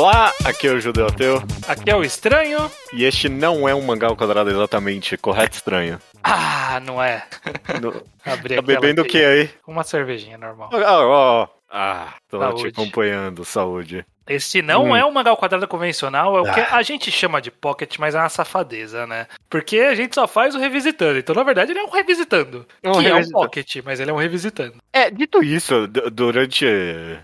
Olá, aqui é o Judeu Ateu. Aqui é o Estranho. E este não é um mangá ao quadrado exatamente, correto, Estranho? Ah, não é. No... Abri Tá bebendo o que aí? Uma cervejinha normal. Ah, ó. Ah, tô Saúde. te acompanhando, saúde. Este não Hum. é um mangá ao quadrado convencional, é o que Ah. a gente chama de pocket, mas é uma safadeza, né? Porque a gente só faz o revisitando. Então, na verdade, ele é um revisitando. É um que é um revisitando. pocket, mas ele é um revisitando. É, dito isso, durante.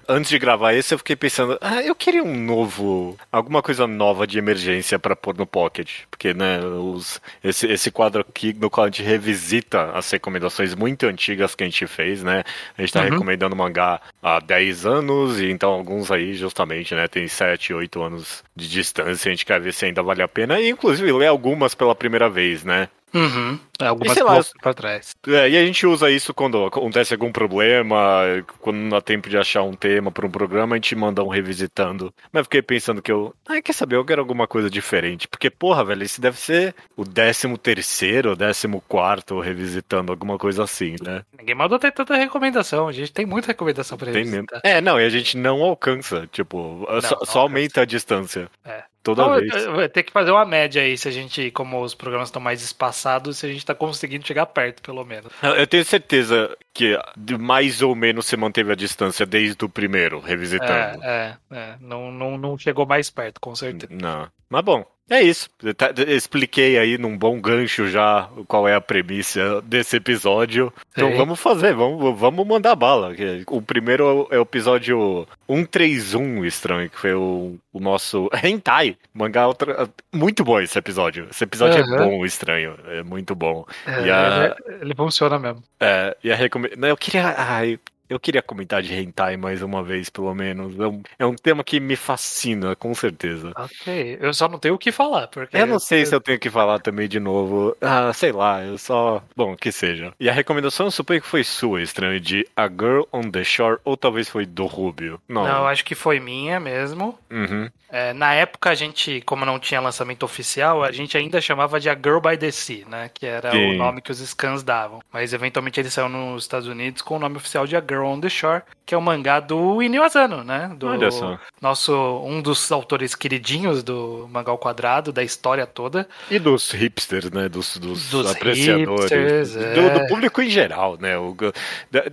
Antes de gravar esse, eu fiquei pensando, ah, eu queria um novo. alguma coisa nova de emergência pra pôr no Pocket. Porque, né, os, esse, esse quadro aqui no qual a gente revisita as recomendações muito antigas que a gente fez, né? A gente tá Uhum. recomendando mangá há 10 anos, e então alguns aí, justamente, né, tem 7, 8 anos de distância, a gente quer ver se ainda vale a pena, e inclusive ler algumas pela primeira vez, né? Uhum. Algumas sei lá, coisas pra trás. É, e a gente usa isso quando acontece algum problema, quando não dá tempo de achar um tema para um programa, a gente manda um revisitando. Mas eu fiquei pensando que eu. Ah, quer saber? Eu quero alguma coisa diferente. Porque, porra, velho, esse deve ser o 13 terceiro, décimo quarto revisitando, alguma coisa assim, né? Ninguém mandou ter tanta recomendação. A gente tem muita recomendação pra Tem mesmo. É, não, e a gente não alcança. Tipo, só, não só alcança. aumenta a distância. É. Toda Então, vez. vou ter que fazer uma média aí, se a gente, como os programas estão mais espaçados, se a gente tá conseguindo chegar perto, pelo menos. Eu tenho certeza que mais ou menos você manteve a distância desde o primeiro, revisitando. É, é, é. Não, não, não chegou mais perto, com certeza. Não. Mas bom, é isso. Eu tá- expliquei aí num bom gancho já qual é a premissa desse episódio. Então vamos fazer, vamos, vamos mandar bala. O primeiro é o episódio 131, estranho, que foi o, o nosso Hentai. Mangá outra... muito bom esse episódio. Esse episódio é Aham. bom, estranho. É muito bom. É, a- ele, ele funciona mesmo. É, e a recome... Não, Eu queria. Ai, eu queria comentar de hentai mais uma vez, pelo menos. É um, é um tema que me fascina, com certeza. Ok, eu só não tenho o que falar, porque... Eu não sei se eu tenho que falar também de novo. Ah, sei lá, eu só. Bom, que seja. E a recomendação eu suponho que foi sua, estranho, de A Girl on the Shore, ou talvez foi do Rubio. Não. Não, eu acho que foi minha mesmo. Uhum. É, na época, a gente, como não tinha lançamento oficial, a gente ainda chamava de A Girl by the Sea, né? Que era Sim. o nome que os scans davam. Mas, eventualmente, ele saiu nos Estados Unidos com o nome oficial de A Girl on the Shore, que é o mangá do Inio Asano, né? Do Olha só. nosso, um dos autores queridinhos do mangá ao quadrado, da história toda. E dos hipsters, né? Dos, dos, Dos apreciadores. hipsters, do, é. do público em geral, né? O-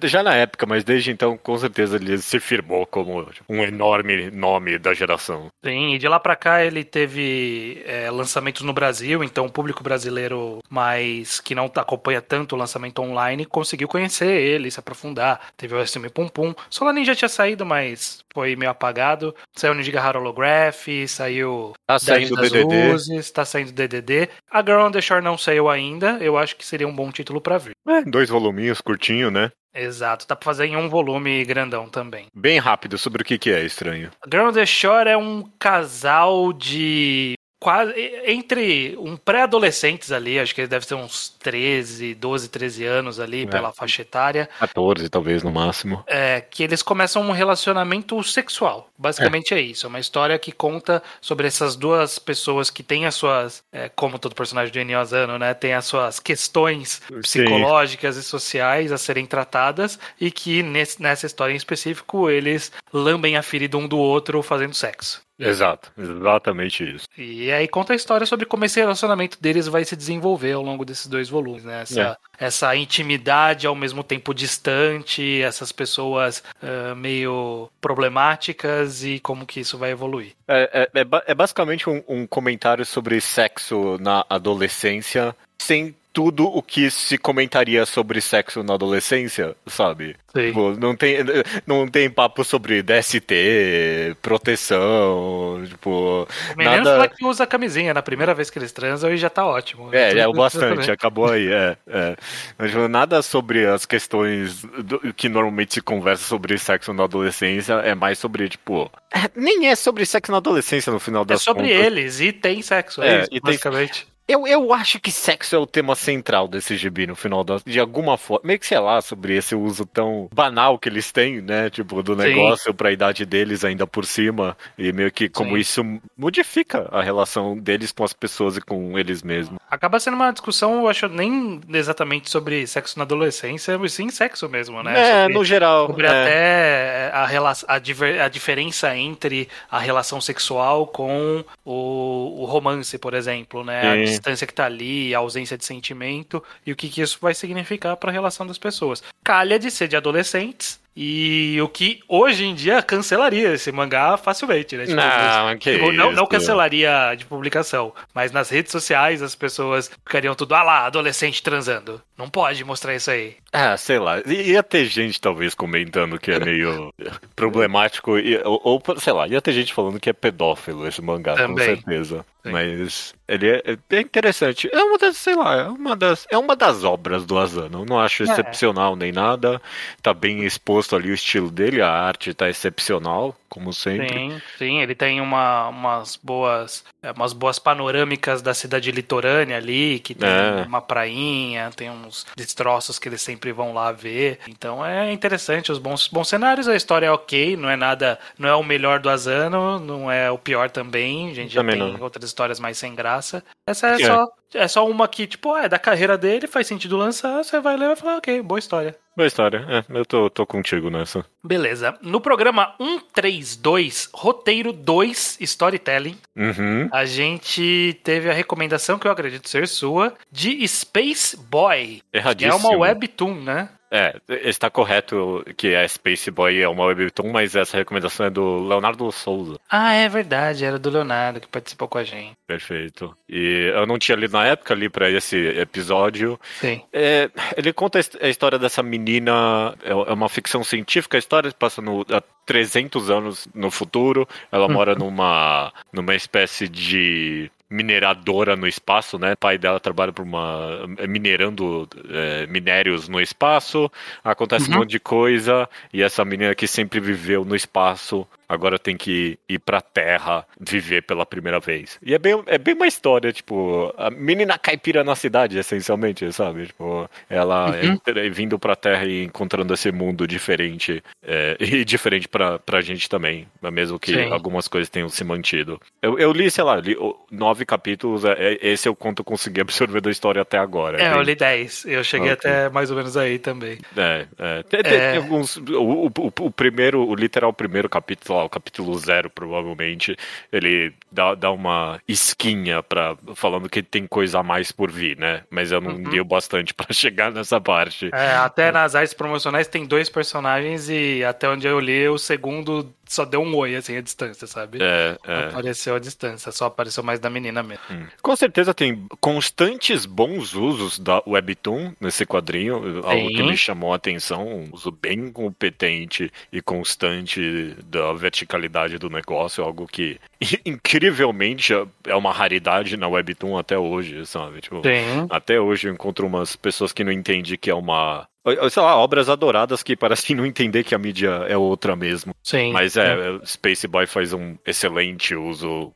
já na época, mas desde então, com certeza, ele se firmou como um enorme nome da geração. Sim, e de lá pra cá ele teve é, lançamentos no Brasil, então o público brasileiro mais que não acompanha tanto o lançamento online conseguiu conhecer ele, se aprofundar. Teve o SM Pum Pum. Solanin já tinha saído, mas foi meio apagado. Saiu Giga Holograph, saiu Tá saindo o das DDD. Luzes, tá saindo DDD. A Girl on the Shore não saiu ainda, eu acho que seria um bom título pra vir. É, dois voluminhos, curtinho, né? Exato, dá pra fazer em um volume grandão também. Bem rápido sobre o que, que é estranho. Girl on the Shore é um casal de. Quase, entre um pré-adolescentes ali, acho que eles devem ter uns 13, 12, 13 anos ali, É. pela faixa etária, 14, talvez, no máximo. é, que eles começam um relacionamento sexual. Basicamente é. isso. É uma história que conta sobre essas duas pessoas que têm as suas, é, como todo personagem do Enio Asano, né, tem as suas questões psicológicas e sociais a serem tratadas e que nesse- nessa história em específico eles lambem a ferida um do outro fazendo sexo. Exato, exatamente isso. E aí conta a história sobre como esse relacionamento deles vai se desenvolver ao longo desses dois volumes, né? Essa, essa intimidade ao mesmo tempo distante, essas pessoas ah, meio problemáticas e como que isso vai evoluir. É, é- é é basicamente um, um comentário sobre sexo na adolescência, sem tudo o que se comentaria sobre sexo na adolescência, sabe? Sim. Tipo, não tem, não tem papo sobre DST, proteção, tipo. Menos nada... ela que usa camisinha na primeira vez que eles transam e já tá ótimo. É, é o Tudo- bastante, acabou aí, é. é. Mas, tipo, nada sobre as questões do- que normalmente se conversa sobre sexo na adolescência, é mais sobre, tipo. é, nem é sobre sexo na adolescência no final É das sobre contas. eles e tem sexo, é, É, isso, e tem- basicamente. Eu, eu acho que sexo é o tema central desse gibi no final da, de alguma forma. Meio que sei lá sobre esse uso tão banal que eles têm, né? Tipo, do negócio para a idade deles ainda por cima. E meio que como Sim. isso modifica a relação deles com as pessoas e com eles mesmos. Acaba sendo uma discussão, eu acho, nem exatamente sobre sexo na adolescência, mas sim sexo mesmo, né? É, sobre, no geral. Sobre é. até a, relação, a, diver, a diferença entre a relação sexual com o, o romance, por exemplo, né? Distância que tá ali, a ausência de sentimento e o que, que isso vai significar para a relação das pessoas. Calha de ser de adolescentes, e o que hoje em dia cancelaria esse mangá facilmente, né? Tipo, não, que tipo, não, não, cancelaria de publicação, mas nas redes sociais as pessoas ficariam tudo, ah lá, adolescente transando. Não pode mostrar isso aí. Ah, sei lá. Ia ter gente talvez comentando que é meio problemático, ou, ou, sei lá, ia ter gente falando que é pedófilo esse mangá, Também. com certeza. Sim. Mas ele é, é interessante. É uma das, sei lá, é uma das, é uma das obras do Asano. não acho é. excepcional nem nada. Tá bem exposto ali o estilo dele, a arte tá excepcional como sempre. Sim, sim, ele tem uma, umas boas é, umas boas panorâmicas da cidade litorânea ali, que tem é. uma prainha, tem uns destroços que eles sempre vão lá ver. Então é interessante, os bons, bons cenários, a história é ok, não é nada, não é o melhor do Asano, não é o pior também, a gente também já tem não. outras histórias mais sem graça. Essa é, é. só é só uma que, tipo, é da carreira dele, faz sentido lançar, você vai ler e vai falar, ok, boa história. Boa história, é, eu tô, tô contigo nessa. Beleza. No programa 132, roteiro 2, storytelling, uhum. a gente teve a recomendação, que eu acredito ser sua, de Space Boy. Erradíssimo. Que é uma webtoon, né? É, está correto que a Space Boy é uma webtoon, mas essa recomendação é do Leonardo Souza. Ah, é verdade, era do Leonardo que participou com a gente. Perfeito. E eu não tinha lido na época, li para esse episódio. Sim. É, ele conta a história dessa menina, é, é uma ficção científica, a história passa no, 300 anos no futuro. Ela hum. mora numa, numa espécie de mineradora no espaço, né? O pai dela trabalha por uma é, minerando é, minérios no espaço. Acontece uhum. um monte de coisa e essa menina que sempre viveu no espaço agora tem que ir pra Terra viver pela primeira vez. E é bem, é bem uma história, tipo, a menina caipira na cidade, essencialmente, sabe? Tipo, ela uhum. é, vindo pra Terra e encontrando esse mundo diferente, é, e diferente pra, pra gente também, mesmo que Sim. algumas coisas tenham se mantido. Eu, eu li, sei lá, li nove capítulos, é, é esse é o quanto eu consegui absorver da história até agora. É, bem... eu li dez, eu cheguei okay. até mais ou menos aí também. É, é. Tem, tem, é. alguns, o, o, o, primeiro, o literal primeiro capítulo, o capítulo zero, provavelmente, ele dá, dá uma esquinha para falando que tem coisa a mais por vir, né? Mas eu não uhum. bastante para chegar nessa parte. É, até nas artes promocionais tem dois personagens e até onde eu li, o segundo só deu um oi, assim, a distância, sabe? É, é. Apareceu a distância, só apareceu mais da menina mesmo. Hum. Com certeza tem constantes bons usos da Webtoon nesse quadrinho, algo que me chamou a atenção, um uso bem competente e constante da verticalidade do negócio, algo que incrivelmente é uma raridade na Webtoon até hoje, sabe? Tipo, até hoje eu encontro umas pessoas que não entendem que é uma sei lá, obras adoradas que parecem não entender que a mídia é outra mesmo. Sim. Mas é, é. Space Boy faz um excelente uso.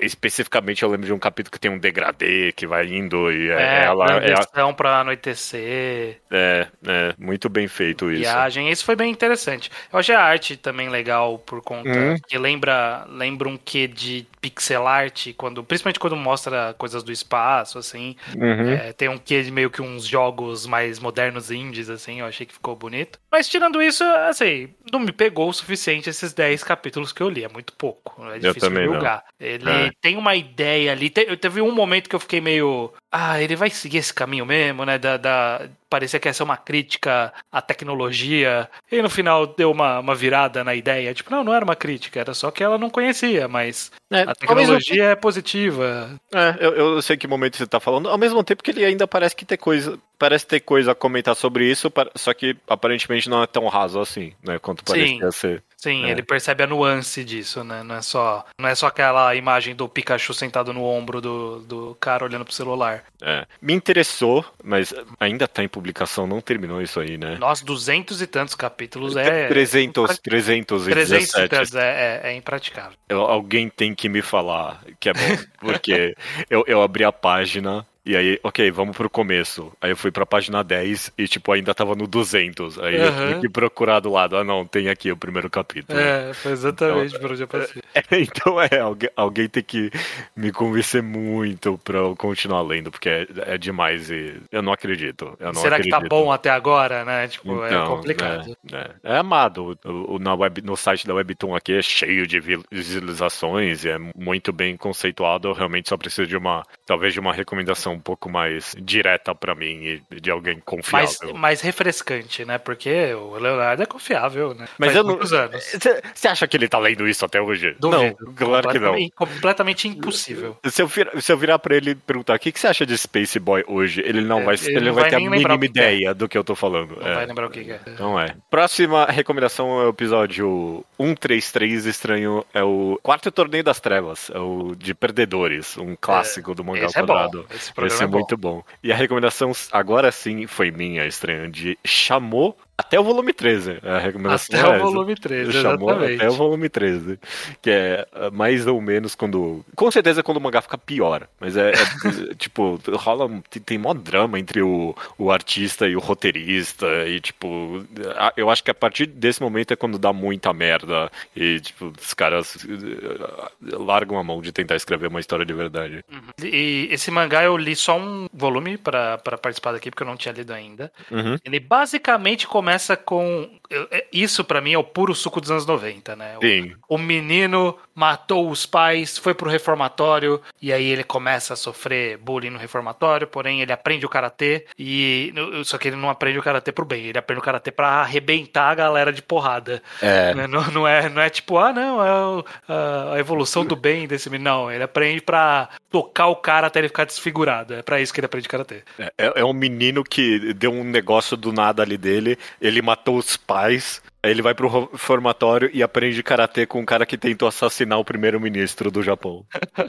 especificamente eu lembro de um capítulo que tem um degradê que vai indo e é, é ela é a... para anoitecer. É, é, muito bem feito isso. Viagem, isso foi bem interessante. Eu achei a arte também legal por conta hum. que lembra, lembra um quê de pixel art, quando, principalmente quando mostra coisas do espaço, assim. Uhum. É, tem um quê de meio que uns jogos mais modernos indies, assim, eu achei que ficou bonito. Mas tirando isso, assim, não me pegou o suficiente esses 10 capítulos que eu li, é muito pouco. É difícil julgar. Ele é. tem uma ideia ali. Te, teve um momento que eu fiquei meio. Ah, ele vai seguir esse caminho mesmo, né? Da, da, parecia que ia ser uma crítica à tecnologia. E no final deu uma, uma virada na ideia. Tipo, não, não era uma crítica, era só que ela não conhecia, mas é, a tecnologia é positiva. É, eu, eu sei que momento você tá falando. Ao mesmo tempo que ele ainda parece que ter coisa. Parece ter coisa a comentar sobre isso, só que aparentemente não é tão raso assim, né? Quanto parecia Sim. ser. Sim, É. ele percebe a nuance disso, né? Não é só, não é só aquela imagem do Pikachu sentado no ombro do, do cara olhando pro celular. É. Me interessou, mas ainda tá em publicação, não terminou isso aí, né? Nós, duzentos e tantos capítulos é. 300, 300 e 317. tantos é, é, é impraticável. Eu- alguém tem que me falar que é bom, porque eu, eu abri a página e aí, ok, vamos pro começo. Aí eu fui pra página 10 e, tipo, ainda tava no 200. Aí eu Aham. tive que procurar do lado. Ah, não, tem aqui o primeiro capítulo. É, foi exatamente por onde eu passei. então é, alguém, alguém tem que me convencer muito pra eu continuar lendo, porque é, é demais e eu não acredito. Eu não Será que tá acredito. bom até agora, né? Tipo, é Então, complicado. É, é. É amado. O, o- na web, no site da Webtoon aqui é cheio de vi- visualizações e é muito bem conceituado. Eu realmente só preciso de uma, talvez de uma recomendação um pouco mais direta pra mim e de alguém confiável. Mais, mais refrescante, né? Porque o Leonardo é confiável, né? Mas Faz eu não. Você acha que ele tá lendo isso até hoje? Não, claro que não. Completamente- impossível. Se eu, vir- se eu virar pra ele e perguntar o que, que você acha de Space Boy hoje, ele não É, vai, ele ele não vai, vai ter a mínima é. ideia do que eu tô falando. Não é. vai lembrar o que que é. Não é. Próxima recomendação é o episódio 133 Estranho. É o quarto torneio das trevas. É o de Perdedores, um clássico do mangá Esse é bom. quadrado. Esse Esse programa é é bom. muito bom. E a recomendação, agora sim, foi minha, estranho, de chamou até o volume 13. A recomendação Até é o volume 13, Chamou exatamente. até o volume 13. Que é uh, mais ou menos quando. Com certeza é quando o mangá fica pior. Mas é, é, tipo, rola. Tem, mó drama entre o, o artista e o roteirista. E, tipo, eu acho que a partir desse momento é quando dá muita merda. E, tipo, os caras uh, largam a mão de tentar escrever uma história de verdade. E esse mangá eu li só um volume pra pra participar daqui, porque eu não tinha lido ainda. Uhum. Ele basicamente começa com. Eu- é- Isso pra mim é o puro suco dos anos 90, né? O- Sim. O menino matou os pais, foi pro reformatório e aí ele começa a sofrer bullying no reformatório, porém ele aprende o karatê e só que ele não aprende o karatê pro bem, ele aprende o karatê pra arrebentar a galera de porrada. É. Né? Não, não é, não é tipo, ah, não, é o- a, evolução do bem desse menino. Não, ele aprende pra tocar o cara até ele ficar desfigurado. É pra isso que ele aprende karatê. É, é um menino que deu um negócio do nada ali dele, ele matou os pais, aí ele vai pro ro- reformatório e aprende karatê com um cara que tentou assassinar o primeiro-ministro do Japão.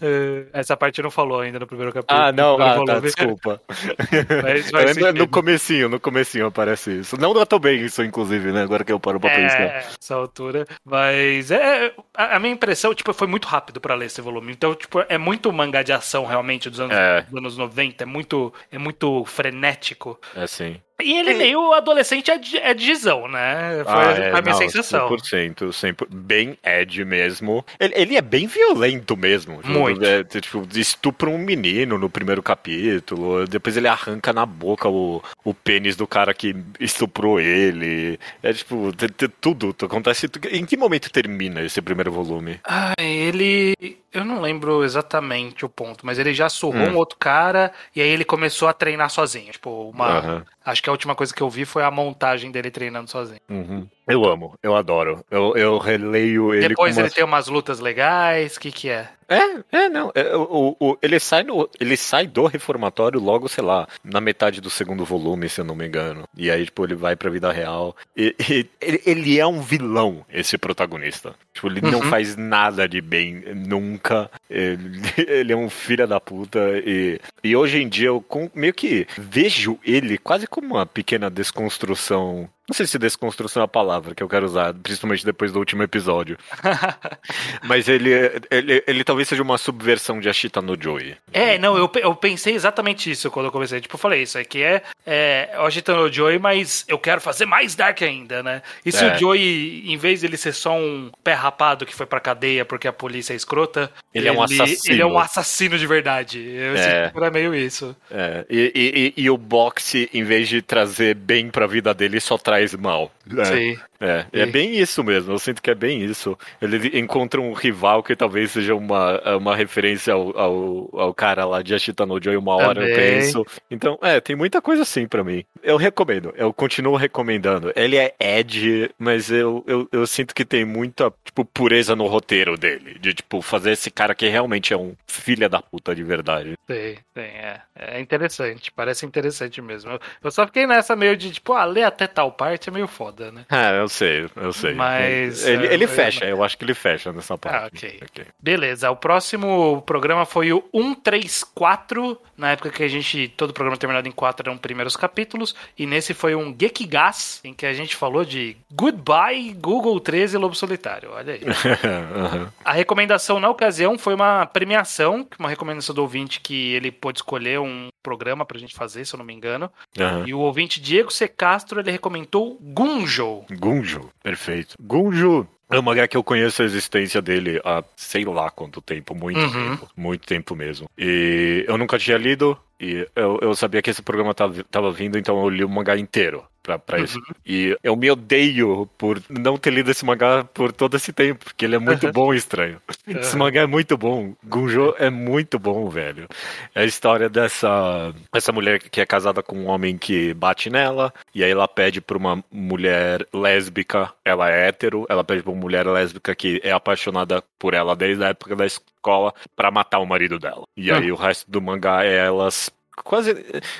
É, Essa parte não falou ainda no primeiro capítulo. Ah, não, ah, tá, desculpa. É, no- comecinho, no comecinho aparece isso. Não notou bem isso, inclusive, né? Agora que eu paro pra pensar. É, essa altura. Mas é, a, a minha impressão, tipo, foi muito rápido pra ler esse volume. Então, tipo, é muito mangá de ação realmente dos anos, É. dos anos 90. É muito, é muito frenético. É assim. E ele meio adolescente ed- edgizão, né? Foi Ah, a é, minha não, sensação. 100%, 100%, bem Ed mesmo. Ele, ele é bem violento mesmo. Tipo, Muito. É, tipo, estupra um menino no primeiro capítulo, depois ele arranca na boca o, o pênis do cara que estuprou ele. É tipo, tudo, acontece. Em que momento termina esse primeiro volume? Ah, ele. Eu não lembro exatamente o ponto, mas ele já surrou Hum. um outro cara e aí ele começou a treinar sozinho. Tipo, uma. Aham. Acho que a última coisa que eu vi foi a montagem dele treinando sozinho. Uhum. Eu amo, eu adoro. Eu, eu releio ele Depois ele umas- tem umas lutas legais. O que, que é? É, é, não. é, o, o- ele, sai no, ele sai do reformatório logo, sei lá, na metade do segundo volume, se eu não me engano. E aí, tipo, ele vai pra vida real. E, e- ele, ele é um vilão, esse protagonista. Tipo, ele não Uhum. faz nada de bem, nunca. Ele, ele é um filho da puta. E, e hoje em dia eu com- meio que vejo ele quase como uma pequena desconstrução. Não sei se desconstrução é a palavra que eu quero usar, principalmente depois do último episódio. Mas ele, ele, ele talvez seja uma subversão de Ashita no Joy. É, não, eu, eu pensei exatamente isso quando eu comecei. Tipo, eu falei, isso aqui é, é o Agitando o Joey, mas eu quero fazer mais Dark ainda, né? E se É. o Joey, em vez de ele ser só um pé rapado que foi pra cadeia porque a polícia é escrota, Ele é um assassino. Ele é um assassino de verdade. Eu É. era meio isso. É, e, e, e- e o boxe, em vez de trazer bem pra vida dele, só traz mal. É, Sim. é, é Sim. bem isso mesmo, eu sinto que é bem isso. Ele encontra um rival que talvez seja uma, uma referência ao, ao, ao cara lá de Ashita no Joy, uma hora eu Também. penso. Então, é, tem muita coisa assim pra mim. Eu recomendo, eu continuo recomendando. Ele é Ed, mas eu, eu, eu sinto que tem muita, tipo, pureza no roteiro dele. De, tipo, fazer esse cara que realmente é um filho da puta de verdade. Tem, tem, é. É interessante, parece interessante mesmo. Eu, eu só fiquei nessa meio de, tipo, ah, lê até tal parte é meio foda, né? É, eu sei, eu sei. Mas. Ele, é, ele é, fecha, eu acho que ele fecha nessa parte. Ah, ok. Beleza, o próximo programa foi o 134, na época que a gente, todo o programa terminado em 4 eram primeiros capítulos, e nesse foi um Gekigas, em que a gente falou de Goodbye Google 13 Lobo Solitário, olha aí. Uhum. A recomendação na ocasião foi uma premiação, uma recomendação do ouvinte que ele pôde escolher um programa pra gente fazer, se eu não me engano. Uhum. E o ouvinte Diego C. Castro, ele recomendou Gunjo. Gunjo, perfeito. Gunjo é uma mangá que eu conheço a existência dele há sei lá quanto tempo, muito Uhum. tempo, muito tempo mesmo. E eu nunca tinha lido, e eu, eu sabia que esse programa tava, tava vindo, então eu li o mangá inteiro pra, pra isso. Uhum. E eu me odeio por não ter lido esse mangá por todo esse tempo, porque ele é muito Uhum. bom e estranho. Esse Uhum. mangá é muito bom. Gunjo é muito bom, velho. É a história dessa essa mulher que é casada com um homem que bate nela, e aí ela pede pra uma mulher lésbica, ela é hétero, ela pede pra uma mulher lésbica que é apaixonada por ela desde a época da escola pra matar o marido dela. E aí o resto do mangá é elas quase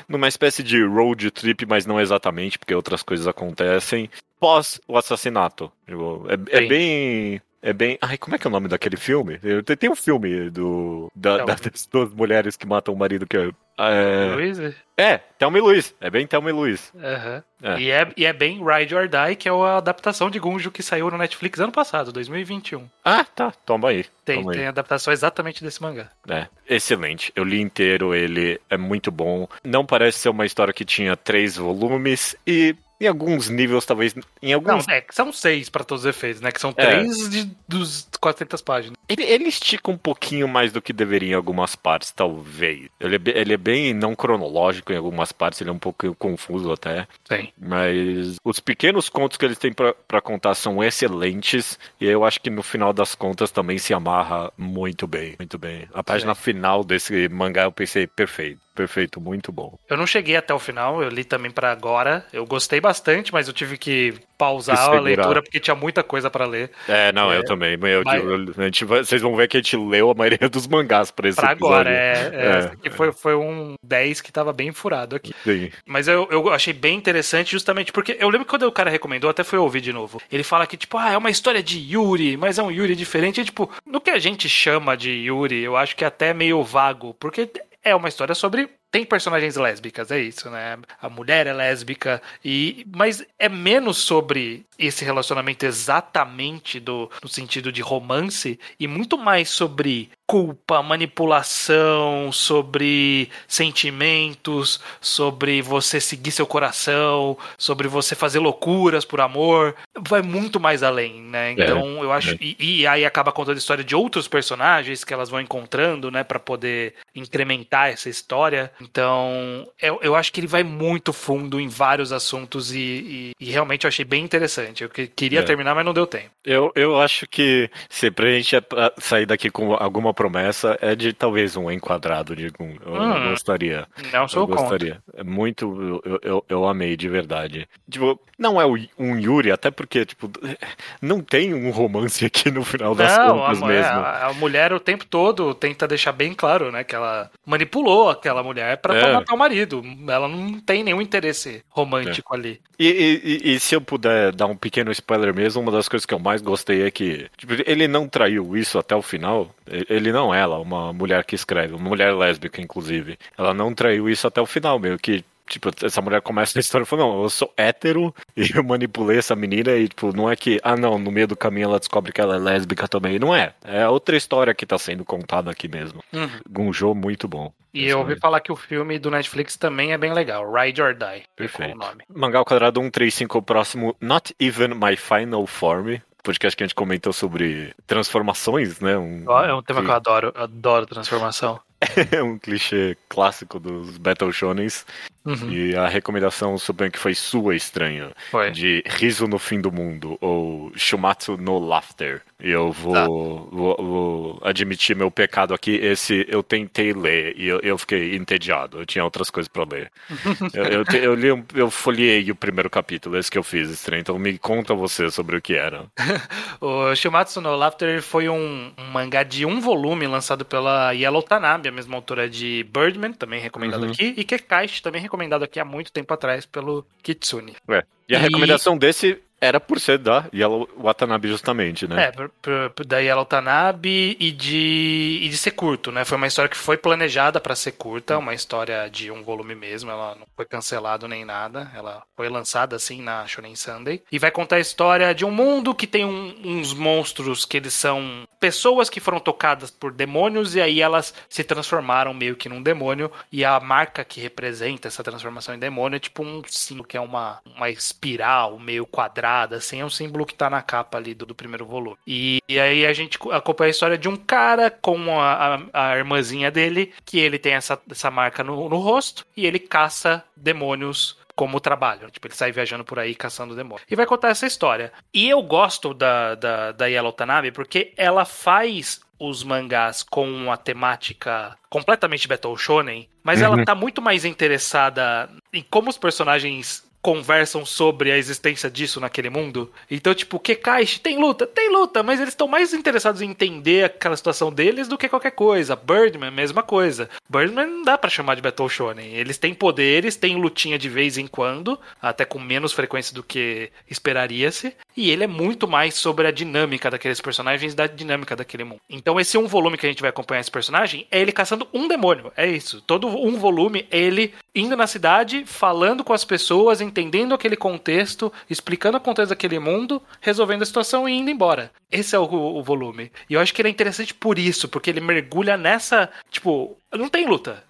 numa espécie de road trip, mas não exatamente, porque outras coisas acontecem pós o assassinato. Tipo, É, é bem. É bem. Ai, como é que é o nome daquele filme? Tem, um filme do. Da, Não. das duas mulheres que matam o marido que é. É, Luiz? é Thelma e Luiz. É bem Thelma e Luiz. Aham. É. E, é, e é bem Ride or Die, que é a adaptação de Gunjo que saiu no Netflix ano passado, 2021. Ah, tá. Toma aí. Tem, Toma aí. tem a adaptação exatamente desse mangá. É, excelente. Eu li inteiro ele, é muito bom. Não parece ser uma história que tinha três volumes e em alguns níveis, talvez. Em Não, alguns. é, que são seis para todos os efeitos, né? Que são É. três de, dos 400 páginas. Ele, ele estica um pouquinho mais do que deveria em algumas partes, talvez. Ele é, ele é bem não cronológico em algumas partes, ele é um pouco confuso até. Tem. Mas os pequenos contos que eles têm pra contar são excelentes. E eu acho que no final das contas também se amarra muito bem. Muito bem. A página final desse mangá eu pensei, perfeito. Perfeito, muito bom. Eu não cheguei até o final, eu li também pra agora. Eu gostei bastante, mas eu tive que pausar a leitura porque tinha muita coisa pra ler. É, não, É, eu também. Eu, mas- eu- a gente vocês vão ver que a gente leu a maioria dos mangás pra esse Pra agora, episódio. é. é, É, esse aqui foi, foi um 10 que tava bem furado aqui. Sim. Mas eu, eu achei bem interessante justamente porque eu lembro que quando o cara recomendou, até fui ouvir de novo. Ele fala que, tipo, ah, é uma história de Yuri, mas é um Yuri diferente. E, tipo, no que a gente chama de Yuri, eu acho que é até meio vago, porque é uma história sobre. Tem personagens lésbicas, é isso, né? A mulher é lésbica, e mas é menos sobre esse relacionamento exatamente do, no sentido de romance e muito mais sobre culpa, manipulação, sobre sentimentos, sobre você seguir seu coração, sobre você fazer loucuras por amor. Vai muito mais além, né? Então eu acho. E, e aí acaba contando a história de outros personagens que elas vão encontrando, né? Pra poder incrementar essa história. Então eu, eu acho que ele vai muito fundo em vários assuntos e, e- e realmente eu achei bem interessante. Eu que- queria É. terminar, mas não deu tempo. Eu, eu acho que se pra gente é sair daqui com alguma promessa é de talvez um enquadrado de um. Eu Hum. gostaria. Não sou eu gostaria. É muito. Eu, eu, eu amei, de verdade. Tipo, não é um Yuri, até porque, tipo, não tem um romance aqui no final das Não, a, contas mulher- mesmo. a- a mulher o tempo todo tenta deixar bem claro, né, que ela manipulou aquela mulher pra, pra É. matar o marido. Ela não tem nenhum interesse romântico ali. E, e- e- e se eu puder dar um pequeno spoiler mesmo, uma das coisas que eu mais gostei é que tipo, ele não traiu isso até o final. Ele não é ela, uma mulher que escreve, uma mulher lésbica, inclusive. Ela não traiu isso até o final, meio que. Tipo, essa mulher começa a história falando, não, eu sou hétero e eu manipulei essa menina e, tipo, não é que, ah, não, no meio do caminho ela descobre que ela é lésbica também. Não é. É outra história que tá sendo contada aqui mesmo. Gunjo, muito bom. E eu ouvi falar que o filme do Netflix também é bem legal, Ride or Die. Perfeito. O nome. Mangá ao quadrado 135, o próximo Not Even My Final Form. Podcast que a gente comentou sobre transformações, né? Um, É um tema que eu adoro, eu adoro transformação. é um clichê clássico dos Battle Shonens. Uhum, E a recomendação, suponho que foi sua estranha. foi. De Riso no Fim do Mundo, ou Shumatsu no Laughter. E eu vou, tá. vou, vou, admitir meu pecado aqui. Esse eu tentei ler e eu, eu fiquei entediado. Eu tinha outras coisas para ler. eu, eu, eu, li, eu folhei o primeiro capítulo, esse que eu fiz, estranho. Então me conta você sobre o que era. o Shimatsu no Laughter foi um, um, mangá de um volume lançado pela Yellow Tanabe, a mesma autora de Birdman, também recomendado uhum. aqui, e Kekaishi, também recomendado aqui há muito tempo atrás pelo Kitsune. É. E a e... recomendação desse era por ser da Yellow Watanabe, justamente, né? É, por, por, da Yellow Watanabe e de, e de ser curto, né? Foi uma história que foi planejada para ser curta, uma história de um volume mesmo, ela não foi cancelada nem nada, ela foi lançada assim na Shonen Sunday. E vai contar a história de um mundo que tem um, uns monstros que eles são pessoas que foram tocadas por demônios e aí elas se transformaram meio que num demônio e a marca que representa essa transformação em demônio é tipo um símbolo que é uma, uma espiral meio quadrada assim, é um símbolo que tá na capa ali do, do primeiro volume. E, e, aí a gente acompanha a história de um cara com a, a, a irmãzinha dele, que ele tem essa, essa marca no, no rosto, e ele caça demônios como trabalho. Tipo, ele sai viajando por aí caçando demônios. E vai contar essa história. E eu gosto da, da, da Yellow Tanabe porque ela faz os mangás com uma temática completamente Battle Shonen, mas uhum. ela tá muito mais interessada em como os personagens conversam sobre a existência disso naquele mundo. Então, tipo, Kekaishi tem luta, tem luta, mas eles estão mais interessados em entender aquela situação deles do que qualquer coisa. Birdman, mesma coisa. Birdman não dá para chamar de Battle Shonen. Eles têm poderes, têm lutinha de vez em quando, até com menos frequência do que esperaria-se, e ele é muito mais sobre a dinâmica daqueles personagens, da dinâmica daquele mundo. Então, esse um volume que a gente vai acompanhar esse personagem é ele caçando um demônio. É isso. Todo um volume é ele indo na cidade, falando com as pessoas, entendendo aquele contexto, explicando o contexto daquele mundo, resolvendo a situação e indo embora. Esse é o, o volume. E eu acho que ele é interessante por isso, porque ele mergulha nessa. Tipo, não tem luta.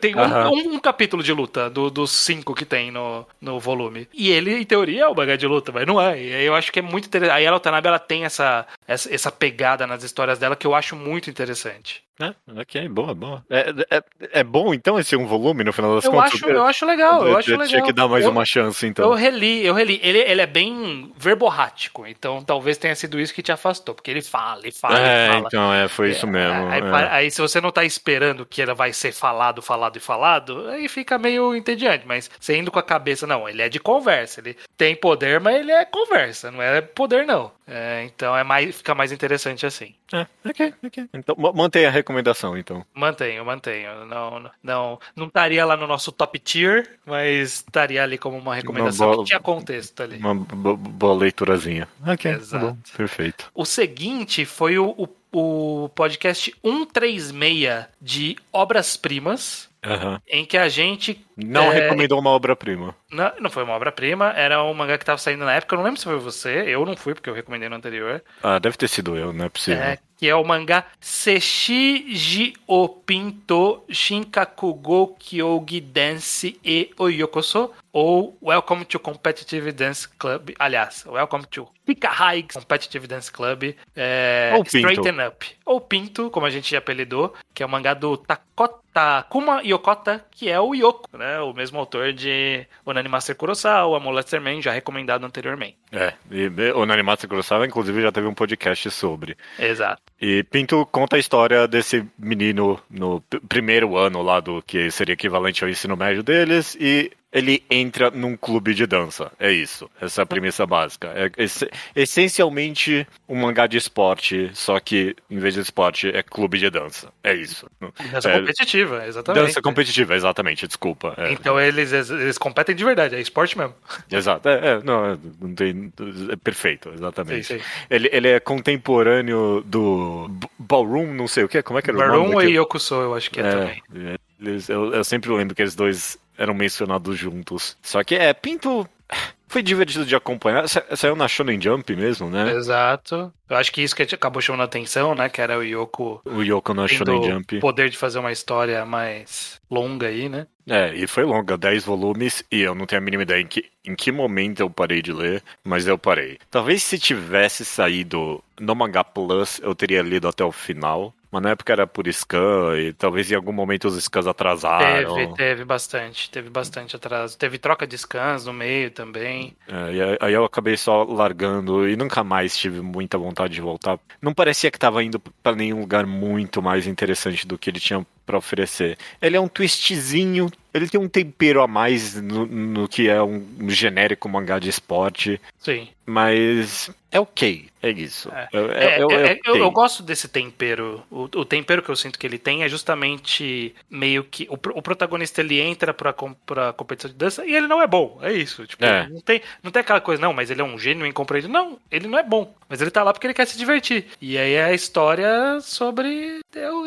Tem um, um, um, capítulo de luta do, dos cinco que tem no, no volume. E ele, em teoria, é o bagulho de luta, mas não é. E eu acho que é muito interessante. A Watanabe, ela tem essa, essa, essa pegada nas histórias dela que eu acho muito interessante. É, ok, boa, boa. É, é, é bom, então, esse um volume, no final das eu contas? Acho, eu acho legal, eu, eu acho legal. Tinha que dar mais eu, uma chance, então. Eu reli, eu reli. Ele, ele é bem verborrático, então talvez tenha sido isso que te afastou, porque ele fala, ele fala, é, ele fala. então, é, foi isso mesmo. Aí, é. aí, se você não tá esperando que ela vai ser falado, falado e falado, aí fica meio entediante, mas você indo com a cabeça, não, ele é de conversa, ele tem poder, mas ele é conversa, não é poder não. É, então é mais, fica mais interessante assim. É, ok, ok. Então mantenha a recomendação, então. Mantenho, mantenho. Não, não, não estaria lá no nosso top tier, mas estaria ali como uma recomendação uma boa, que tinha contexto ali. Uma boa leiturazinha. Ok, tá Exato. Bom, perfeito. O seguinte foi o, o, o podcast 136 de Obras-Primas Uhum. Em que a gente. Não é... recomendou uma obra-prima. Não, não foi uma obra-prima, era um mangá que tava saindo na época. Eu não lembro se foi você, eu não fui, porque eu recomendei no anterior. Ah, deve ter sido eu, não é possível. É, que é o mangá Seshiji o Pinto Shinkakugo Kyogi Dance e Oyokoso, ou Welcome to Competitive Dance Club. Aliás, Welcome to High Competitive Dance Club. É, ou Straighten Up. Ou Pinto, como a gente apelidou, que é o mangá do Takota Kuma Yokota, que é o Yoko, né? O mesmo autor de Onanimaster Kurosawa, Molester Man, já recomendado anteriormente. É, e Onanimaster Kurosawa, inclusive, já teve um podcast sobre. Exato. E Pinto conta a história desse menino no primeiro ano lá do que seria equivalente ao ensino médio deles e ele entra num clube de dança. É isso. Essa é a premissa básica. É essencialmente um mangá de esporte, só que em vez de esporte é clube de dança. É isso. Dança é, competitiva, exatamente. Dança competitiva, exatamente, desculpa. É. Então eles, eles competem de verdade, é esporte mesmo. Exato. É, é não, não tem. É perfeito, exatamente. Sim, sim. Ele, ele é contemporâneo do Ballroom, não sei o que. Como é que era Ballroom o nome? Ballroom e Yokuso, eu acho que é, é também. Eles, eu, eu sempre lembro que eles dois eram mencionados juntos. Só que é, Pinto foi divertido de acompanhar. Saiu na Shonen Jump mesmo, né? Exato. Eu acho que isso que acabou chamando a atenção, né? Que era o Yoko. O Yoko na Shonen Jump. O poder de fazer uma história mais longa aí, né? É, e foi longa, 10 volumes, e eu não tenho a mínima ideia em que, em que momento eu parei de ler, mas eu parei. Talvez se tivesse saído no Manga Plus, eu teria lido até o final, Mas na época era por scan e talvez em algum momento os scans atrasaram. Teve, teve bastante, teve bastante atraso. Teve troca de scans no meio também. É, e aí eu acabei só largando e nunca mais tive muita vontade de voltar. Não parecia que tava indo para nenhum lugar muito mais interessante do que ele tinha para oferecer. Ele é um twistzinho, ele tem um tempero a mais no, no que é um, um genérico mangá de esporte. Sim. Mas é ok, é isso. É. É- é- É, é- eu, é eu- eu gosto desse tempero. O, o tempero que eu sinto que ele tem é justamente meio que. O, o protagonista ele entra pra, pra competição de dança e ele não é bom. É isso. Tipo, É. não, tem, não tem aquela coisa, não, mas ele é um gênio incompreendido. Não, ele não é bom. Mas ele tá lá porque ele quer se divertir. E aí é a história sobre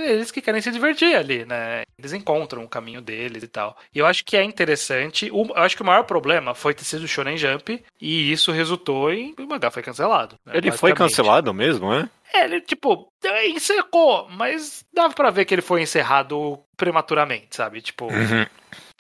eles que querem se divertir ali, né? Eles encontram o caminho deles e tal. E eu acho que é interessante. Eu acho que o maior problema foi ter sido o Shonen Jump e isso resultou em o mangá foi cancelado. né, Ele foi cancelado mesmo, é? É, ele, tipo, encerrou, mas dava pra ver que ele foi encerrado prematuramente, sabe? Tipo,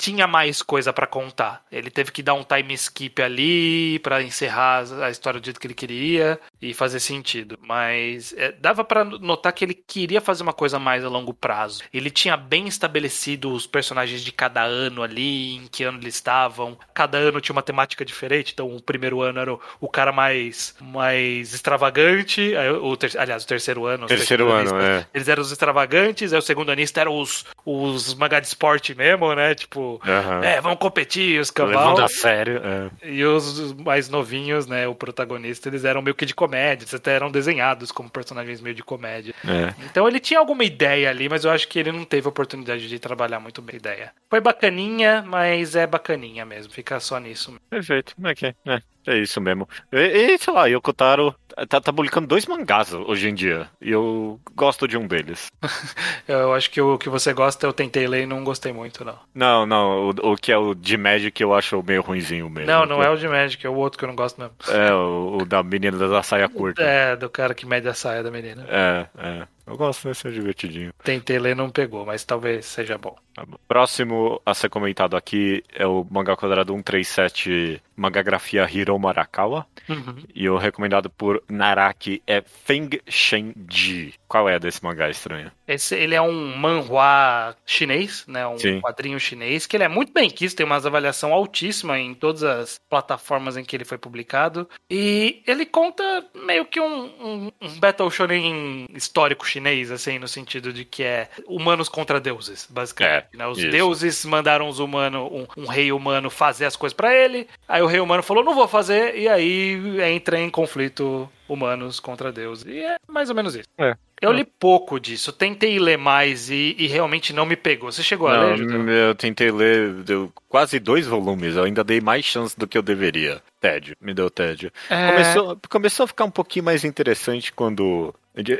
tinha mais coisa pra contar. Ele teve que dar um time skip ali pra encerrar a história do jeito que ele queria e fazer sentido. Mas é, dava pra notar que ele queria fazer uma coisa mais a longo prazo. Ele tinha bem estabelecido os personagens de cada ano ali, em que ano eles estavam. Cada ano tinha uma temática diferente. Então, o primeiro ano era o, o cara mais, mais extravagante. aí o ter- aliás, o terceiro ano. Terceiro ano, é. Eles eram os extravagantes, aí o segundo anista eram os, os mangá de esporte mesmo, né? Tipo, Aham. é, vamos competir, os Levando cavalos. a sério. é. E os mais novinhos, né? O protagonista, eles eram meio que de comédia, eles até eram desenhados como personagens meio de comédia. É. Então ele tinha alguma ideia ali, mas eu acho que ele não teve oportunidade de trabalhar muito bem a ideia. Foi bacaninha, mas é bacaninha mesmo. Fica só nisso. Perfeito. Ok. É, é isso mesmo. E, e, sei lá, Yokotaro tá, tá publicando dois mangás hoje em dia. E eu gosto de um deles. Eu acho que o que você gosta eu tentei ler e não gostei muito, não. Não, não. O, o que é o de Magic eu acho meio ruinzinho mesmo. Não, não é o de Magic, é o outro que eu não gosto mesmo. É, o, o da menina da saia curta. É, do cara que mede a saia da menina. É, é. Eu gosto desse, é divertidinho. Tentei ler não pegou, mas talvez seja bom. Tá bom. Próximo a ser comentado aqui é o mangá quadrado 137 Mangagrafia Hiro Arakawa. Uhum. E o recomendado por Naraki é Feng Shenji. Qual é desse mangá estranho? Esse, ele é um manhua chinês, né? Um Sim. quadrinho chinês, que ele é muito bem quisto, tem uma avaliação altíssima em todas as plataformas em que ele foi publicado. E ele conta meio que um, um, um Battle Shonen histórico chinês, assim, no sentido de que é humanos contra deuses, basicamente. É, né? Os isso. deuses mandaram os humanos, um, um rei humano fazer as coisas pra ele, aí o rei humano falou, não vou fazer, e aí entra em conflito humanos contra deuses. E é mais ou menos isso. É. Eu li pouco disso, tentei ler mais e, e realmente não me pegou. Você chegou a ler, Judeu? Não, eu tentei ler deu quase dois volumes, eu ainda dei mais chance do que eu deveria. Tédio, me deu tédio. É. Começou, começou a ficar um pouquinho mais interessante quando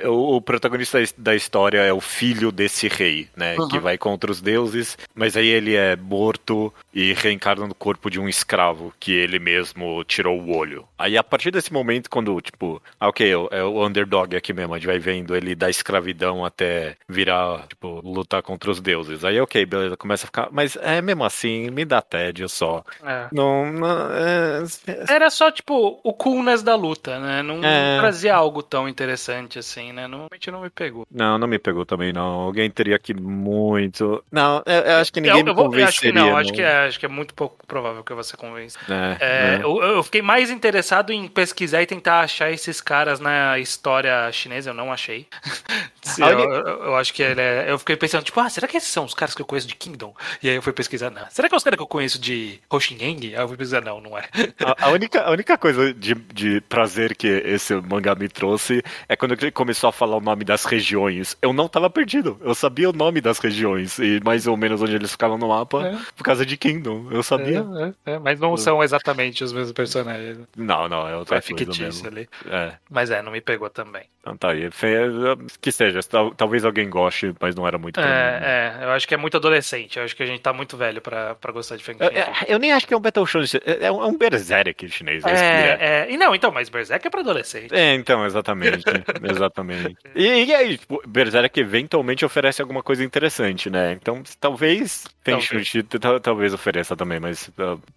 o, protagonista da história é o filho desse rei, né? Uhum. Que vai contra os deuses, mas aí ele é morto e reencarna no corpo de um escravo que ele mesmo tirou o olho. Aí a partir desse momento, quando, tipo, ah, ok, é o underdog aqui mesmo, a gente vai vendo ele da escravidão até virar, tipo, lutar contra os deuses. Aí, ok, beleza, começa a ficar. Mas é mesmo assim, me dá tédio só. É. Não. não é... Era só, tipo, o coolness da luta, né? Não, não É. trazia algo tão interessante assim, né? Normalmente não me pegou. Não, não me pegou também, não. Alguém teria que muito. Não, eu, eu acho que ninguém eu, me eu vou- eu acho que convenceria. não, acho que, é, acho que é muito pouco provável que você convença. É, É, é. eu, eu fiquei mais interessado em pesquisar e tentar achar esses caras na história chinesa, eu não achei. Se A eu, eu- eu acho que ele é, Eu fiquei pensando, tipo, ah, será que esses são os caras que eu conheço de Kingdom? E aí eu fui pesquisar, não. Será que é os caras que eu conheço de Hoshineng? Aí eu fui pesquisar, não, não é. A, a única, a única coisa de, de prazer que esse mangá me trouxe é quando ele começou a falar o nome das regiões. Eu não tava perdido. Eu sabia o nome das regiões e mais ou menos onde eles ficavam no mapa É. por causa de Kingdom. Eu sabia. É, é, é, mas não são exatamente os mesmos personagens. Não, não, é outra É fictício mesmo. ali. É, Mas é, não me pegou também. então tá aí. Que seja, tal- talvez alguém goste, mas não era muito. É, é, eu acho que é muito adolescente. Eu acho que a gente tá muito velho pra, pra gostar de Feng Eu, Shen. eu- nem acho que é um Battle Shonen, é, é um é um Berserk chinês. é é. É, é, e não, então, mas Berserk é pra adolescente. É, então, exatamente. exatamente. E, e aí, tipo, Berserk eventualmente oferece alguma coisa interessante, né? Então, talvez Tenchuchi talvez ofereça também, mas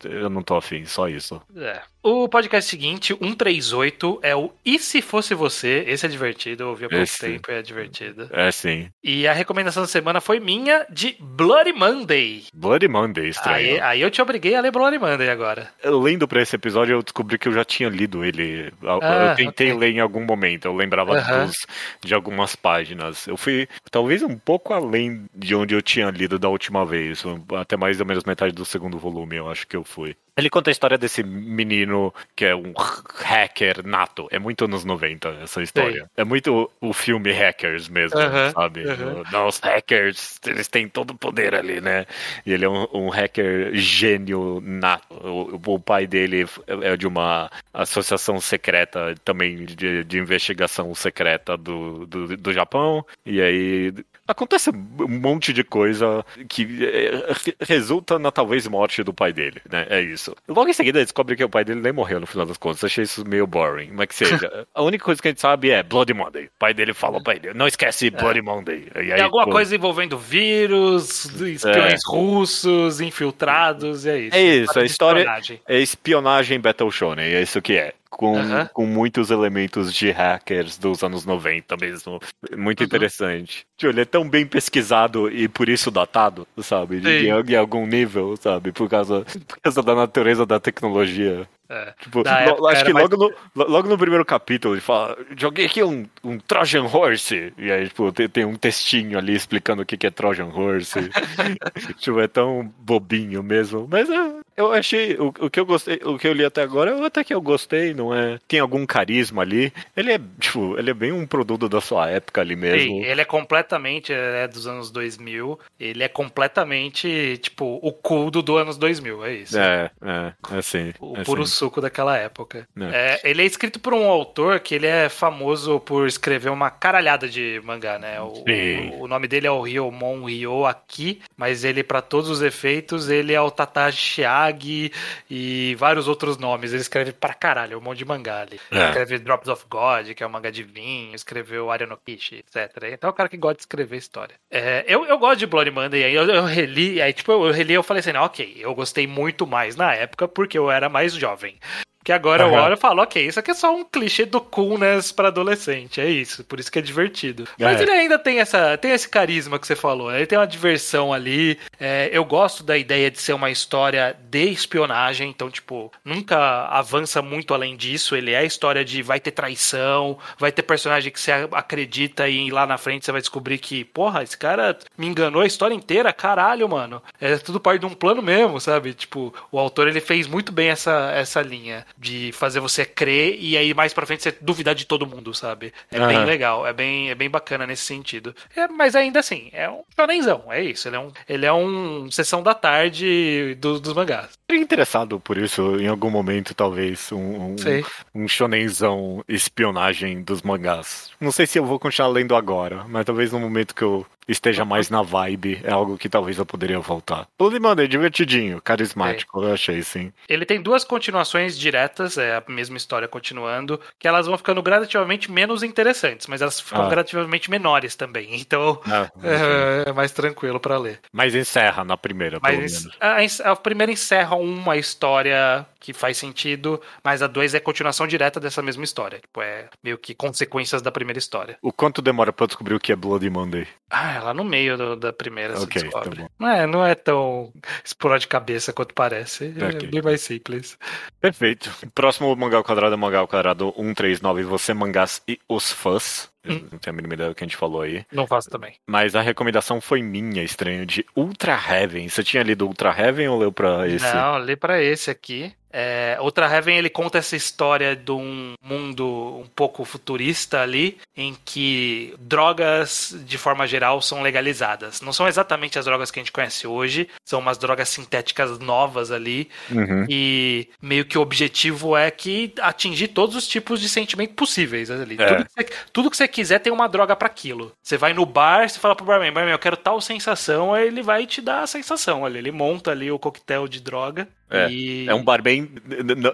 eu não tô afim, só isso. É. O podcast seguinte, 138, é o E Se Fosse Você? Esse é divertido, eu ouvi há pouco Esse... tempo, é divertido. É sim. E a recomendação da semana foi minha de Bloody Monday. Bloody Monday, estranho. Aí, aí eu te obriguei a ler Bloody Monday agora. Eu, lendo pra esse episódio, eu descobri que eu já tinha lido ele. Eu, ah, eu tentei okay. ler em algum momento, eu lembrava uh -huh. dos, de algumas páginas. Eu fui talvez um pouco além de onde eu tinha lido da última vez, até mais ou menos metade do segundo volume, eu acho que eu fui. Ele conta a história desse menino que é um hacker nato. É muito anos 90 essa história. Sim. É muito o filme Hackers mesmo, sabe? Não, os hackers, eles têm todo o poder ali, né? E ele é um, um hacker gênio nato. O, o, pai dele é de uma associação secreta também de, de investigação secreta do, do, do Japão. E aí acontece um monte de coisa que é, resulta na talvez morte do pai dele, né? É isso. Logo em seguida descobre que o pai dele nem morreu no final das contas. Achei isso meio boring. Mas que seja. a única coisa que a gente sabe é Bloody Monday. O pai dele falou pra ele: não esquece Bloody é. Monday. E aí, Tem alguma pô... coisa envolvendo vírus, espiões é. russos, infiltrados, é isso. É isso, a história espionagem. é espionagem Battle Shonen, é isso que é com, com muitos elementos de hackers dos anos 90 mesmo. Muito uhum. interessante. Tipo, ele é tão bem pesquisado e por isso datado, sabe? De, em algum nível, sabe? Por causa, por causa da natureza da tecnologia. É. Tipo, no, acho que logo, mais... no, logo no primeiro capítulo ele fala: joguei aqui um, um Trojan Horse. E aí, tipo, tem, tem um textinho ali explicando o que, que é Trojan Horse. tipo, é tão bobinho mesmo. Mas é, eu achei. O, o que eu gostei, o que eu li até agora, eu até que eu gostei, não é? Tem algum carisma ali. Ele é, tipo, ele é bem um produto da sua época ali mesmo. Sim, ele é completamente é dos anos 2000. Ele é completamente, tipo, o cool do anos 2000, é isso. É, é, é assim. O é puro assim suco daquela época. É. Ele é escrito por um autor que ele é famoso por escrever uma caralhada de mangá, né? O, o, o nome dele é o Ryomon Ryo Aki, mas ele, para todos os efeitos, ele é o Tatashi Shiagi e vários outros nomes. Ele escreve pra caralho, um monte de mangá ali. É. Escreve Drops of God, que é um mangá de vinho, escreveu Arianokishi, etc. Então é um cara que gosta de escrever história. É, eu, eu gosto de Bloody Monday, aí eu, eu reli, aí tipo, eu, eu reli e eu falei assim, ok, eu gostei muito mais na época porque eu era mais jovem jovem. Que agora uhum. eu olho e falo, ok, isso aqui é só um clichê do coolness para adolescente, é isso, por isso que é divertido. É. Mas ele ainda tem essa, tem esse carisma que você falou, ele tem uma diversão ali. É, eu gosto da ideia de ser uma história de espionagem, então tipo nunca avança muito além disso. Ele é a história de vai ter traição, vai ter personagem que você acredita e lá na frente você vai descobrir que porra, esse cara me enganou a história inteira, caralho, mano. É tudo parte de um plano mesmo, sabe? Tipo o autor ele fez muito bem essa essa linha de fazer você crer e aí mais pra frente você duvidar de todo mundo, sabe? É uhum. bem legal, é bem, é bem bacana nesse sentido. É, mas ainda assim, é um shonenzão, é isso. Ele é um, ele é um sessão da tarde do, dos mangás. Seria interessado por isso em algum momento, talvez, um, um, um shonenzão espionagem dos mangás. Não sei se eu vou continuar lendo agora, mas talvez no momento que eu esteja mais na vibe, é algo que talvez eu poderia voltar. O Limão é divertidinho, carismático, é. eu achei, sim. Ele tem duas continuações diretas, é a mesma história continuando, que elas vão ficando gradativamente menos interessantes, mas elas ficam ah. gradativamente menores também, então ah, é, é, mais tranquilo para ler. Mas encerra na primeira, mas pelo menos. A, a primeira encerra uma história que faz sentido, mas a 2 é continuação direta dessa mesma história. Tipo, é meio que consequências da primeira história. O quanto demora pra descobrir o que é Bloody Monday? Ah, é lá no meio do, da primeira okay, se tá descobre. Tá não, é, não é tão explorar de cabeça quanto parece. É okay. bem mais simples. Perfeito. Próximo mangá ao quadrado é mangá ao quadrado 139, você mangás e os fãs. Hum. Não tenho a mínima ideia do que a gente falou aí. Não faço também. Mas a recomendação foi minha, estranho, de Ultra Heaven. Você tinha lido Ultra Heaven ou leu pra esse? Não, li pra esse aqui. É, Outra Heaven ele conta essa história de um mundo um pouco futurista ali, em que drogas de forma geral são legalizadas. Não são exatamente as drogas que a gente conhece hoje, são umas drogas sintéticas novas ali. Uhum. E meio que o objetivo é que atingir todos os tipos de sentimento possíveis ali. É. Tudo, que você, tudo, que você, quiser tem uma droga para aquilo. Você vai no bar, você fala pro barman, barman, eu quero tal sensação, aí ele vai te dar a sensação ali. Ele monta ali o coquetel de droga. É, e... é um bar bem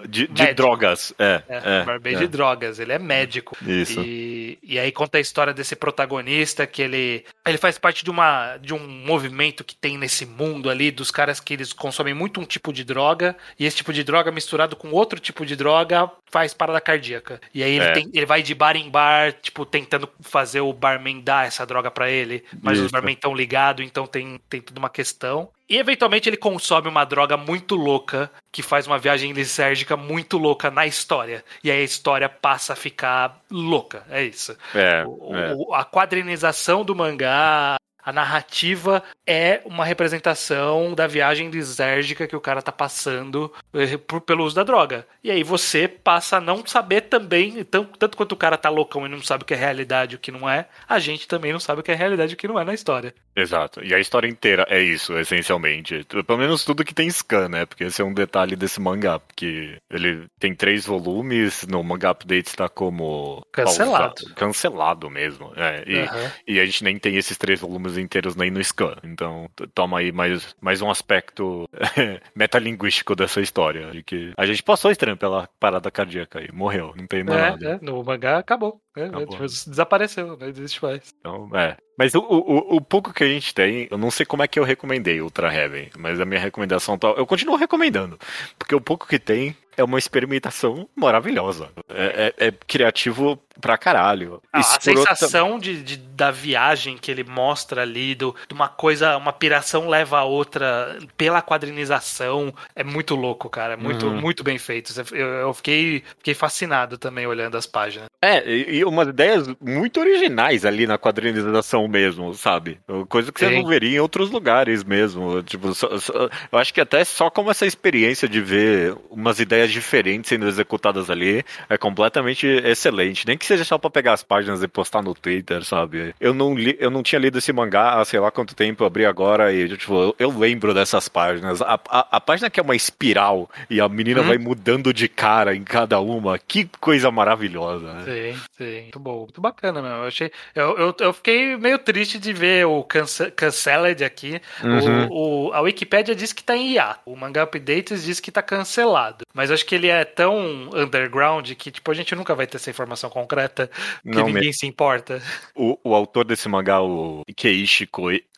de, de drogas. É, é, é bar bem é. de drogas. Ele é médico. Isso. E E aí conta a história desse protagonista que ele ele faz parte de uma de um movimento que tem nesse mundo ali dos caras que eles consomem muito um tipo de droga e esse tipo de droga misturado com outro tipo de droga faz parada cardíaca. E aí ele, É. tem, ele vai de bar em bar, tipo, tentando fazer o barman dar essa droga pra ele, mas os Isso. barman estão ligados, então tem, tem toda uma questão. E eventualmente ele consome uma droga muito louca que faz uma viagem lisérgica muito louca na história. E aí a história passa a ficar louca. É isso. É, O- é. o- a quadrinização do mangá, a narrativa é uma representação da viagem lisérgica que o cara tá passando eh, por- pelo uso da droga. E aí você passa a não saber também, tão- tanto quanto o cara tá loucão e não sabe o que é realidade e o que não é, a gente também não sabe o que é realidade e o que não é na história. Exato. E a história inteira é isso, essencialmente. Pelo menos tudo que tem scan, né? Porque esse é um detalhe desse mangá. Porque ele tem três volumes, no mangá update está como. Cancelado. pausado. Cancelado mesmo. É, e, Aham. e a gente nem tem esses três volumes inteiros nem no scan. Então, toma aí mais, mais um aspecto metalinguístico dessa história. De que a gente passou estranho pela parada cardíaca aí. Morreu. Não tem mais nada. É, é, no mangá acabou. É, Acabou. tipo, desapareceu, não existe mais. Então, é. Mas o, o, o pouco que a gente tem, eu não sei como é que eu recomendei Ultra Heaven, mas a minha recomendação tá. Eu continuo recomendando. Porque o pouco que tem é uma experimentação maravilhosa. É, é- é criativo pra caralho. Ah, a sensação de, de- da viagem que ele mostra ali, do, de uma coisa, uma piração leva a outra pela quadrinização, é muito louco, cara. É muito, Uhum. muito bem feito. Eu, eu fiquei, fiquei fascinado também olhando as páginas. É, e, e umas ideias muito originais ali na quadrinização mesmo, sabe? Coisa que você Sim. não veria em outros lugares mesmo. Tipo, só- só- eu acho que até só como essa experiência de ver umas ideias diferentes sendo executadas ali é completamente excelente. Nem que seja só pra pegar as páginas e postar no Twitter, sabe? Eu não, li, eu não tinha lido esse mangá há sei lá quanto tempo, eu abri agora e tipo, eu, eu lembro dessas páginas. A, a, a página que é uma espiral e a menina Hum. vai mudando de cara em cada uma, que coisa maravilhosa, né? Sim, sim. Muito bom, muito bacana mesmo. Eu, achei, eu, eu, eu fiquei meio triste de ver o cance, Canceled aqui. Uhum. O, o- a Wikipédia diz que tá em IA. O Manga Updates diz que tá cancelado. Mas acho que ele é tão underground que, tipo, a gente nunca vai ter essa informação concreta que Não ninguém se importa. O, o autor desse mangá, o Ikeishi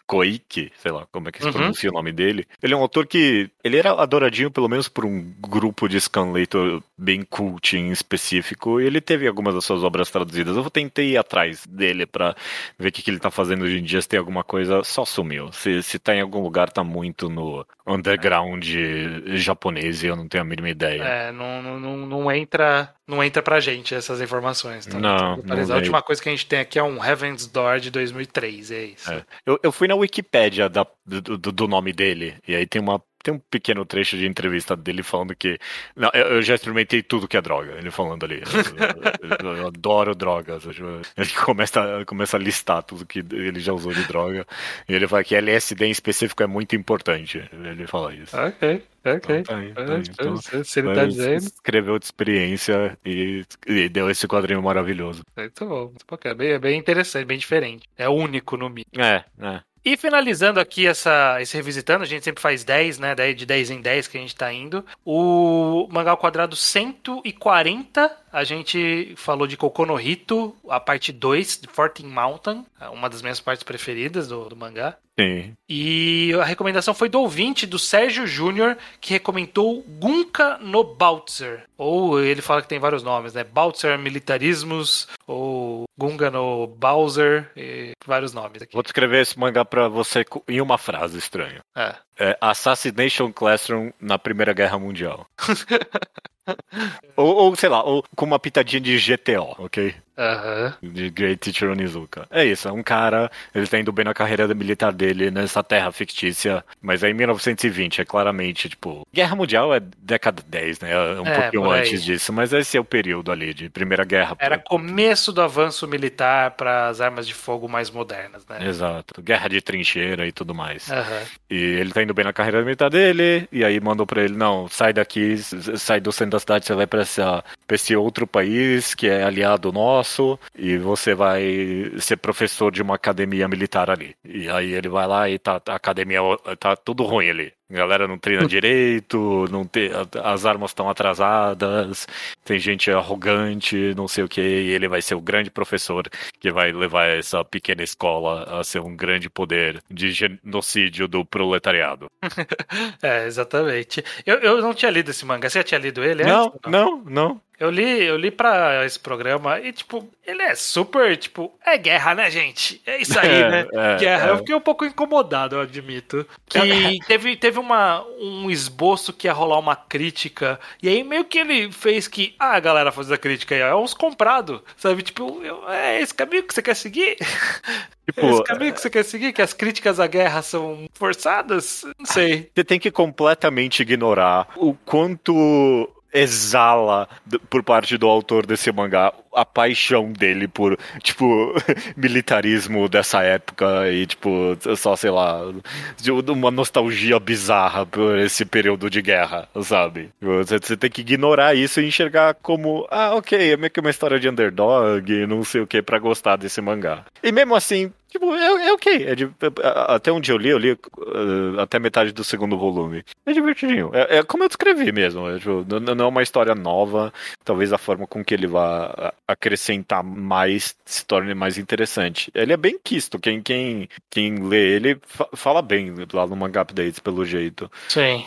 Koike, sei lá como é que se Uhum. pronuncia o nome dele, ele é um autor que. Ele era adoradinho pelo menos por um grupo de scanlator bem cult em específico, e ele teve algumas das suas obras traduzidas. Eu tentei ir atrás dele pra ver o que, que ele tá fazendo hoje em dia, se tem alguma coisa, só sumiu. Se, se tá em algum lugar, tá muito no underground japonês e eu não tenho a mínima ideia. É, não, não, não entra não entra pra gente essas informações. Tá? Não, não a última coisa que a gente tem aqui é um Heaven's Door de 2003, é isso. É. Eu, eu fui na Wikipédia da- do- do nome dele, e aí tem uma. Tem um pequeno trecho de entrevista dele falando que. Não, eu, já experimentei tudo que é droga. Ele falando ali. Eu, eu- eu adoro drogas. Ele começa, começa a listar tudo que ele já usou de droga. E ele fala que LSD em específico é muito importante. Ele fala isso. Ok, ok. Então, tá aí, tá aí. Então, se ele tá dizendo. escreveu de experiência e, e deu esse quadrinho maravilhoso. Muito bom, muito bacana. É bem, é bem interessante, bem diferente. É único no mínimo. É, é. E finalizando aqui essa, esse revisitando, a gente sempre faz 10, né? 10 de 10 em 10 que a gente tá indo. O mangá ao quadrado 140, a gente falou de Kokonohito, a parte 2 de Fortin Mountain, uma das minhas partes preferidas do, do mangá. Sim. E a recomendação foi do ouvinte, do Sérgio Júnior, que recomendou Gunka no Bautzer. Ou ele fala que tem vários nomes, né? Bautzer Militarismos, ou Gunga no Bowser, vários nomes aqui. Vou descrever esse mangá pra você em uma frase estranha. É. É Assassination Classroom na Primeira Guerra Mundial. ou, ou, sei lá, ou com uma pitadinha de GTO, ok? Aham. De Great Teacher Onizuka. É isso, é um cara, ele tá indo bem na carreira militar dele nessa terra fictícia, mas é em 1920, é claramente, tipo, Guerra Mundial é década 10, né? É um É, pouquinho antes disso, mas esse é o período ali de Primeira Guerra. Era começo do avanço militar para as armas de fogo mais modernas, né? Exato, guerra de trincheira e tudo mais. Aham. E ele tá indo bem na carreira militar dele, e aí mandou pra ele, não, sai daqui, sai do centro da cidade, você vai pra esse outro país que é aliado nosso, e você vai ser professor de uma academia militar ali. E aí ele vai lá e tá, a academia tá tudo ruim ali. A galera não treina direito, não tem, as armas estão atrasadas, tem gente arrogante, não sei o que, e ele vai ser o grande professor que vai levar essa pequena escola a ser um grande poder de genocídio do proletariado. é, exatamente. Eu, eu não tinha lido esse mangá, você já tinha lido ele? Não, antes? não, não. Eu li, eu li pra esse programa e, tipo, ele é super, tipo, é guerra, né, gente? É isso aí, é, né? É, guerra. É. Eu fiquei um pouco incomodado, eu admito. Que teve, teve uma, um esboço que ia rolar uma crítica, e aí meio que ele fez que, ah, a galera faz a crítica aí, é uns comprados, sabe? Tipo, eu, é esse caminho que você quer seguir? Tipo, é esse caminho que você quer seguir? Que as críticas à guerra são forçadas? Não sei. Você tem que completamente ignorar o quanto exala por parte do autor desse mangá a paixão dele por, tipo, militarismo dessa época e, tipo, só, sei lá, uma nostalgia bizarra por esse período de guerra, sabe? Você, você tem que ignorar isso e enxergar como, ah, ok, é meio que uma história de underdog, não sei o que, para gostar desse mangá. E mesmo assim, Tipo, é, é ok. É de, até onde eu li, eu li uh, até metade do segundo volume. É divertidinho. É, é como eu descrevi mesmo. É, tipo, não, é uma história nova. Talvez a forma com que ele vá acrescentar mais se torne mais interessante. Ele é bem quisto. Quem, quem, quem lê ele fala bem lá no Manga Updates, pelo jeito. Sim.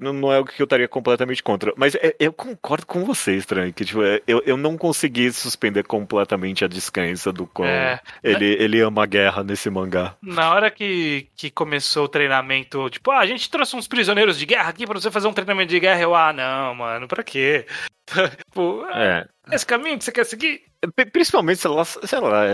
Não, não é o que eu estaria completamente contra. Mas é, eu concordo com você, estranho. Que, tipo, é, eu, eu não consegui suspender completamente a descrença do quão é. ele, ele ama guerra nesse mangá. Na hora que, que começou o treinamento, tipo, ah, a gente trouxe uns prisioneiros de guerra aqui pra você fazer um treinamento de guerra. Eu, ah, não, mano, pra quê? tipo, é. esse caminho que você quer seguir? Principalmente, sei lá, sei lá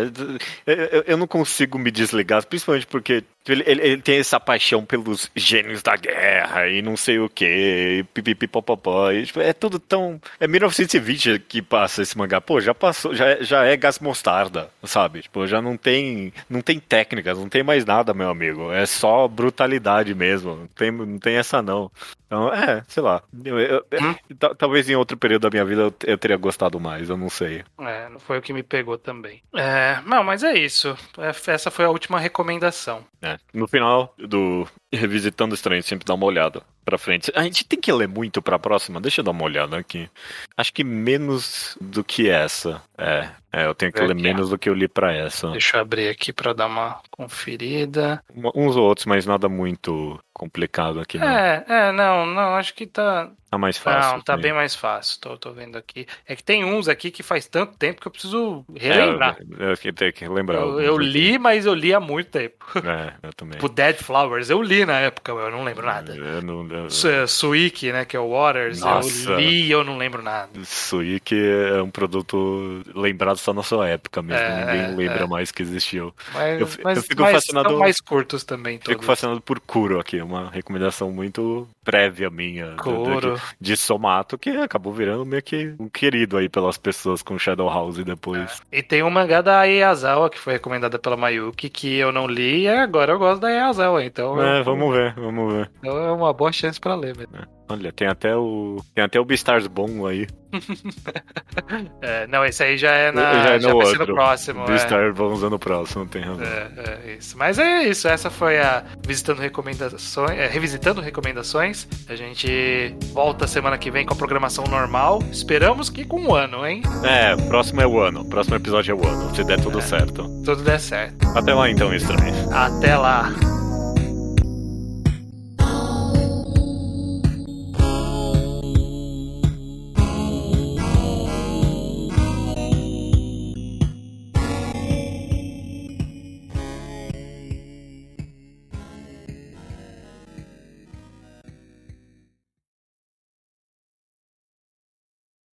eu, eu não consigo me desligar, principalmente porque ele, ele, ele, tem essa paixão pelos gênios da guerra e não sei o que, pipipipopopó. Tipo, é tudo tão. É 1920 que passa esse mangá. Pô, já passou, já, já é gás mostarda, sabe? Tipo, já não tem. Não tem técnicas, não tem mais nada, meu amigo. É só brutalidade mesmo. Não tem, não tem essa não. Então, é, sei lá. Eu, eu, hum? Talvez em outro período da minha vida eu, eu teria gostado mais, eu não sei. É, não foi o que me pegou também. É, não, mas é isso. É, essa foi a última recomendação. É, no final do Revisitando Estranho, sempre dá uma olhada pra frente. A gente tem que ler muito pra próxima? Deixa eu dar uma olhada aqui. Acho que menos do que essa. É, é eu tenho que ler menos do que eu li pra essa. Deixa eu abrir aqui pra dar uma conferida. Uns ou outros, mas nada muito complicado aqui. Não. É, é, não, não, acho que tá. Tá mais fácil. Não, tá bem mais fácil. Tô, tô vendo aqui. É que tem uns aqui que faz tanto tempo que eu preciso relembrar. É, eu, tenho que lembrar. Eu, eu li, mas eu li há muito tempo. É, eu também. Tipo, Dead Flowers, eu li na época, eu não lembro nada. Eu não, eu... Suiki, né, que é o Waters, Nossa. eu li e eu não lembro nada. Suiki é um produto lembrado só na sua época mesmo, é, ninguém lembra é. mais que existiu. Mas, eu, mas, eu fico mas fascinado. Mais curtos também. Todos. Fico fascinado por Kuro aqui, uma recomendação muito prévia minha Kuro. De, de, Somato, que acabou virando meio que um querido aí pelas pessoas com Shadow House depois. É. E tem um mangá da Ieyazawa que foi recomendada pela Mayuki que eu não li e agora eu gosto da Ieyazawa, então. É, eu... vamos ver, vamos ver. Então é uma boa chance pra ler, velho. É. Olha, tem até o. Tem até o Beastars bom aí. é, não, esse aí já é na. Já, é no, já outro. no próximo. Beastars é. vamos no próximo, tem razão. É, é, isso. Mas é isso. Essa foi a Visitando Recomendações. É, revisitando recomendações. A gente volta semana que vem com a programação normal. Esperamos que com um ano, hein? É, próximo é o ano. Próximo episódio é o ano. Se der tudo é, certo. Tudo der certo. Até lá então, estranho. Até lá.